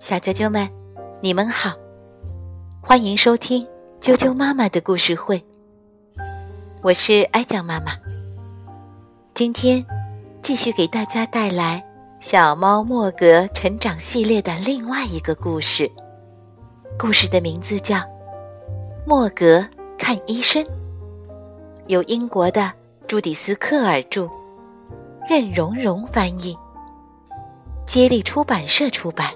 小啾啾们，你们好，欢迎收听啾啾妈妈的故事会。我是艾酱妈妈，今天继续给大家带来《小猫莫格成长系列》的另外一个故事。故事的名字叫《莫格看医生》，由英国的朱迪斯·克尔著，任蓉蓉翻译，接力出版社出版。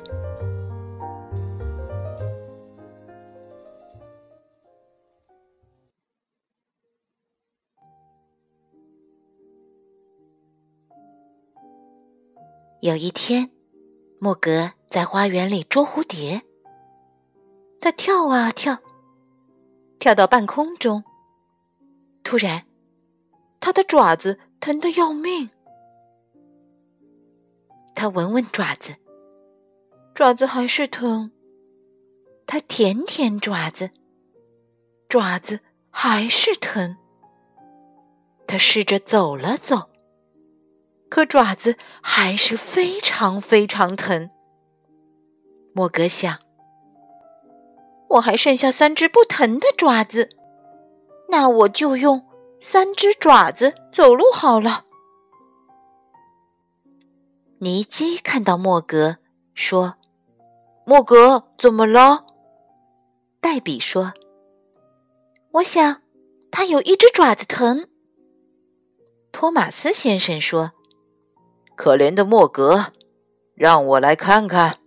有一天，莫格在花园里捉蝴蝶。他跳啊跳，跳到半空中。突然，他的爪子疼得要命。他闻闻爪子，爪子还是疼。他舔舔爪子，爪子还是疼。他试着走了走。可爪子还是非常非常疼。莫格想：“我还剩下三只不疼的爪子，那我就用三只爪子走路好了。”尼基看到莫格，说：“莫格，怎么了？”黛比说：“我想他有一只爪子疼。”托马斯先生说。可怜的莫格，让我来看看。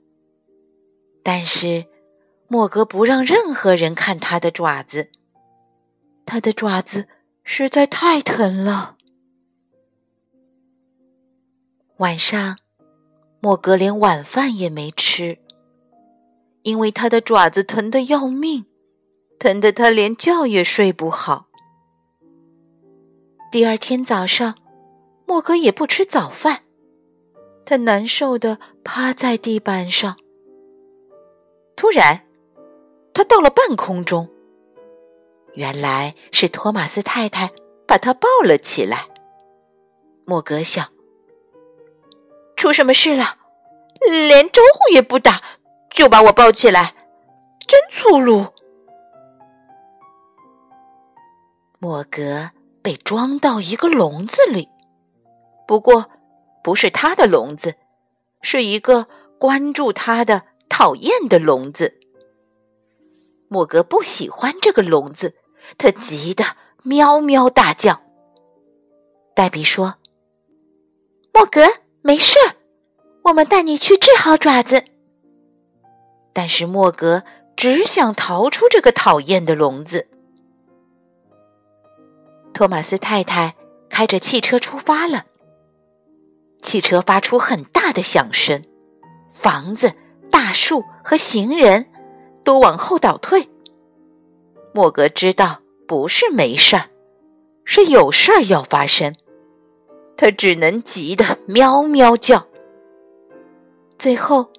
但是莫格不让任何人看他的爪子，他的爪子实在太疼了。晚上，莫格连晚饭也没吃，因为他的爪子疼得要命，疼得他连觉也睡不好。第二天早上，莫格也不吃早饭。他难受的趴在地板上。突然，他到了半空中。原来是托马斯太太把他抱了起来。莫格想：出什么事了？连招呼也不打，就把我抱起来，真粗鲁。莫格被装到一个笼子里，不过。不是他的笼子，是一个关注他的讨厌的笼子。莫格不喜欢这个笼子，他急得喵喵大叫。黛比说：“莫格，没事儿，我们带你去治好爪子。”但是莫格只想逃出这个讨厌的笼子。托马斯太太开着汽车出发了。汽车发出很大的响声，房子、大树和行人都往后倒退。莫格知道不是没事儿，是有事儿要发生，他只能急得喵喵叫。最后，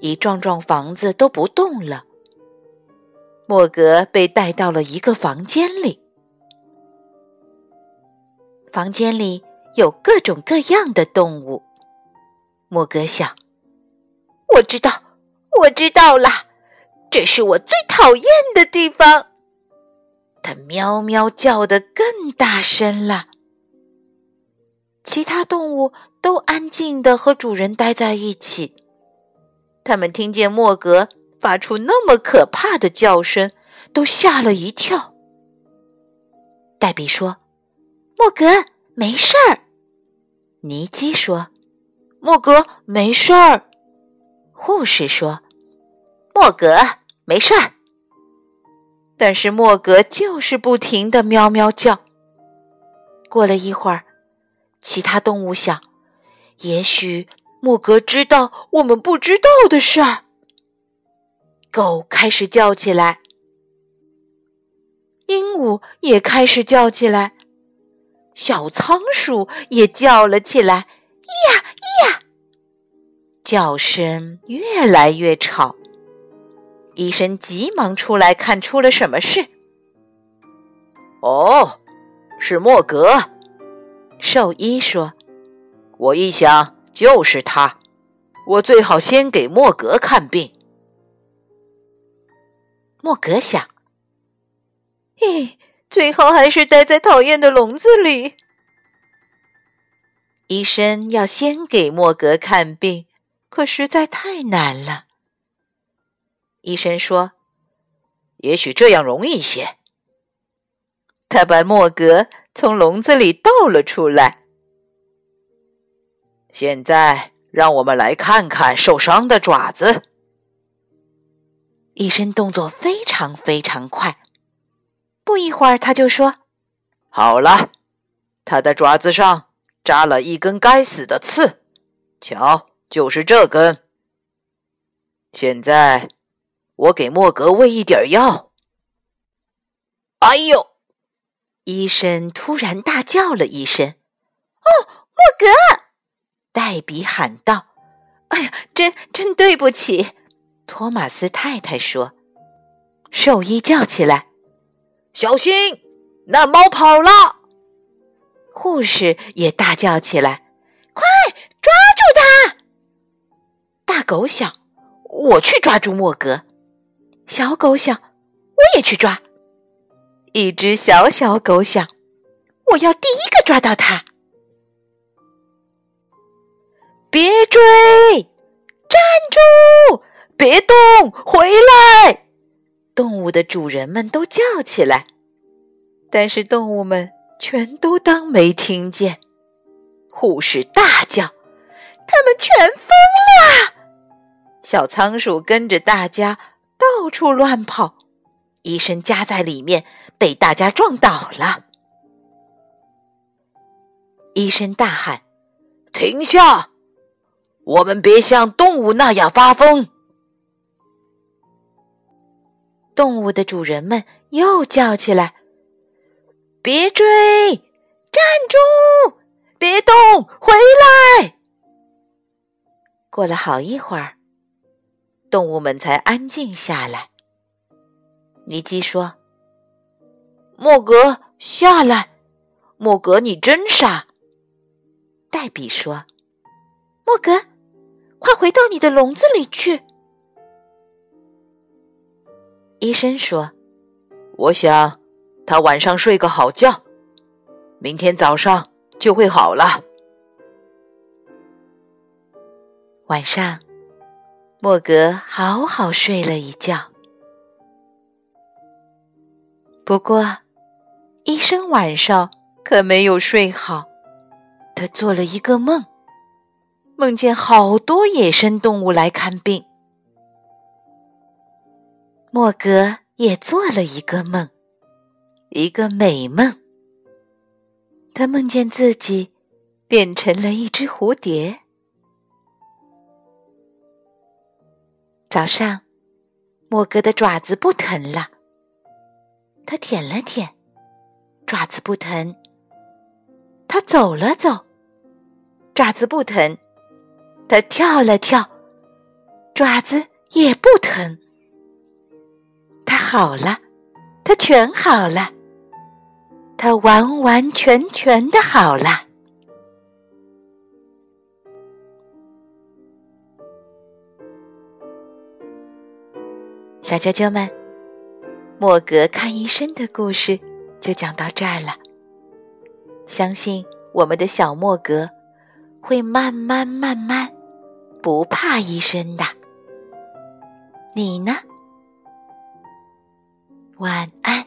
一幢幢房子都不动了。莫格被带到了一个房间里，房间里。有各种各样的动物，莫格想：“我知道，我知道了，这是我最讨厌的地方。”他喵喵叫得更大声了。其他动物都安静的和主人待在一起。他们听见莫格发出那么可怕的叫声，都吓了一跳。黛比说：“莫格，没事儿。”尼基说：“莫格没事儿。”护士说：“莫格没事儿。”但是莫格就是不停的喵喵叫。过了一会儿，其他动物想：“也许莫格知道我们不知道的事儿。”狗开始叫起来，鹦鹉也开始叫起来。小仓鼠也叫了起来，呀呀！叫声越来越吵。医生急忙出来看出了什么事。哦，是莫格。兽医说：“我一想就是他，我最好先给莫格看病。莫格想：“咦，最好还是待在讨厌的笼子里。”医生要先给莫格看病，可实在太难了。医生说：“也许这样容易些。”他把莫格从笼子里倒了出来。现在，让我们来看看受伤的爪子。医生动作非常非常快，不一会儿他就说：“好了，他的爪子上扎了一根该死的刺，瞧，就是这根。现在，我给莫格喂一点药。”哎呦！医生突然大叫了一声：“哦，莫格！”黛比喊道：“哎呀，真真对不起。”托马斯太太说：“兽医叫起来，小心，那猫跑了！”护士也大叫起来：“快抓住它！”大狗想：“我去抓住莫格。”小狗想：“我也去抓。”一只小小狗想：“我要第一个抓到它。”别追！站住！别动！回来！动物的主人们都叫起来，但是动物们全都当没听见。护士大叫：“他们全疯了！”小仓鼠跟着大家到处乱跑，医生夹在里面，被大家撞倒了。医生大喊：“停下！我们别像动物那样发疯！”动物的主人们又叫起来：“别追！站住！别动！回来！”过了好一会儿，动物们才安静下来。尼基说：“莫格，下来！莫格，你真傻。”黛比说：“莫格，快回到你的笼子里去。”医生说：“我想他晚上睡个好觉，明天早上就会好了。”晚上，莫格好好睡了一觉。不过，医生晚上可没有睡好，他做了一个梦，梦见好多野生动物来看病。莫格也做了一个梦，一个美梦。他梦见自己变成了一只蝴蝶。早上，莫格的爪子不疼了。他舔了舔，爪子不疼。他走了走，爪子不疼。他跳了跳，爪子也不疼。好了，他全好了，他完完全全的好了。小啾啾们，莫格看医生的故事就讲到这儿了。相信我们的小莫格会慢慢慢慢不怕医生的。你呢？晚安